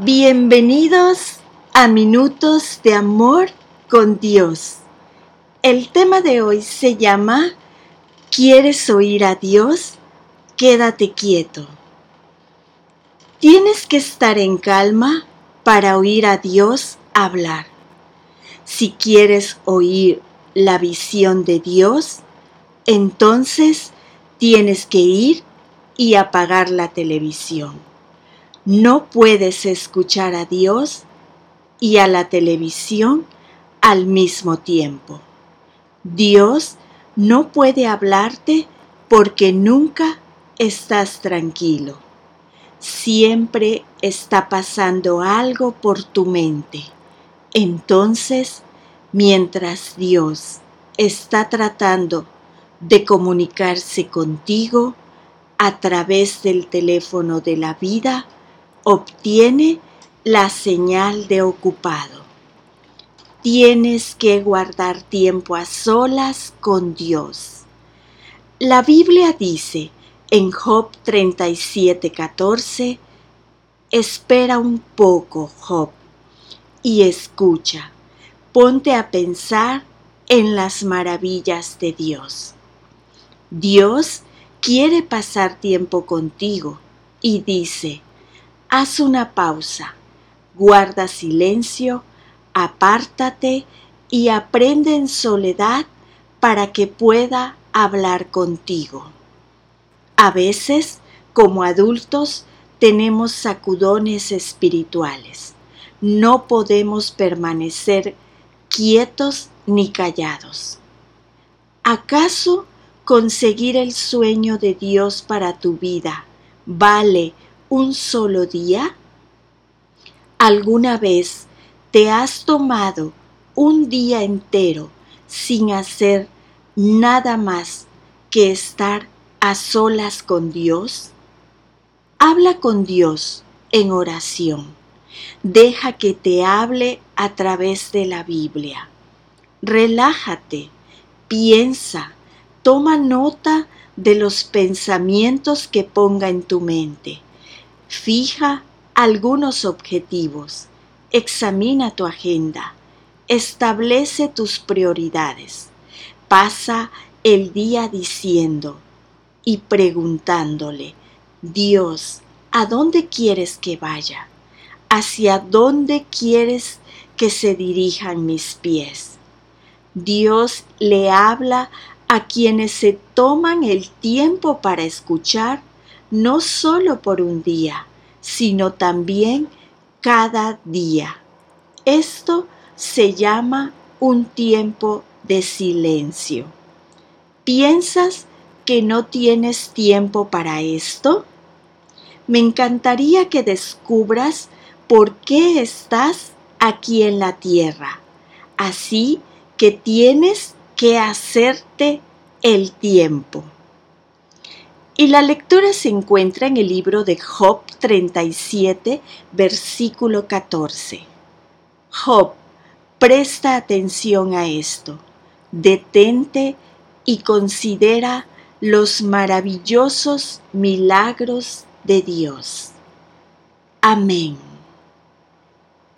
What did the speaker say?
Bienvenidos a Minutos de Amor con Dios. El tema de hoy se llama ¿Quieres oír a Dios? Quédate quieto. Tienes que estar en calma para oír a Dios hablar. Si quieres oír la visión de Dios, entonces tienes que ir y apagar la televisión. No puedes escuchar a Dios y a la televisión al mismo tiempo. Dios no puede hablarte porque nunca estás tranquilo. Siempre está pasando algo por tu mente. Entonces, mientras Dios está tratando de comunicarse contigo a través del teléfono de la vida, obtiene la señal de ocupado. Tienes que guardar tiempo a solas con Dios. La Biblia dice en Job 37:14, espera un poco, Job, y escucha. Ponte a pensar en las maravillas de Dios. Dios quiere pasar tiempo contigo y dice, haz una pausa, guarda silencio, apártate y aprende en soledad para que pueda hablar contigo. A veces, como adultos, tenemos sacudones espirituales. No podemos permanecer quietos ni callados. ¿Acaso conseguir el sueño de Dios para tu vida vale un solo día? ¿Alguna vez te has tomado un día entero sin hacer nada más que estar a solas con Dios? Habla con Dios en oración. Deja que te hable a través de la Biblia. Relájate, piensa, toma nota de los pensamientos que ponga en tu mente Fija algunos objetivos. Examina tu agenda. Establece tus prioridades. Pasa el día diciendo y preguntándole, Dios, ¿a dónde quieres que vaya? ¿Hacia dónde quieres que se dirijan mis pies? Dios le habla a quienes se toman el tiempo para escuchar no solo por un día, sino también cada día. Esto se llama un tiempo de silencio. ¿Piensas que no tienes tiempo para esto? Me encantaría que descubras por qué estás aquí en la tierra. Así que tienes que hacerte el tiempo. Y la lectura se encuentra en el libro de Job 37, versículo 14. Job, presta atención a esto, detente y considera los maravillosos milagros de Dios. Amén.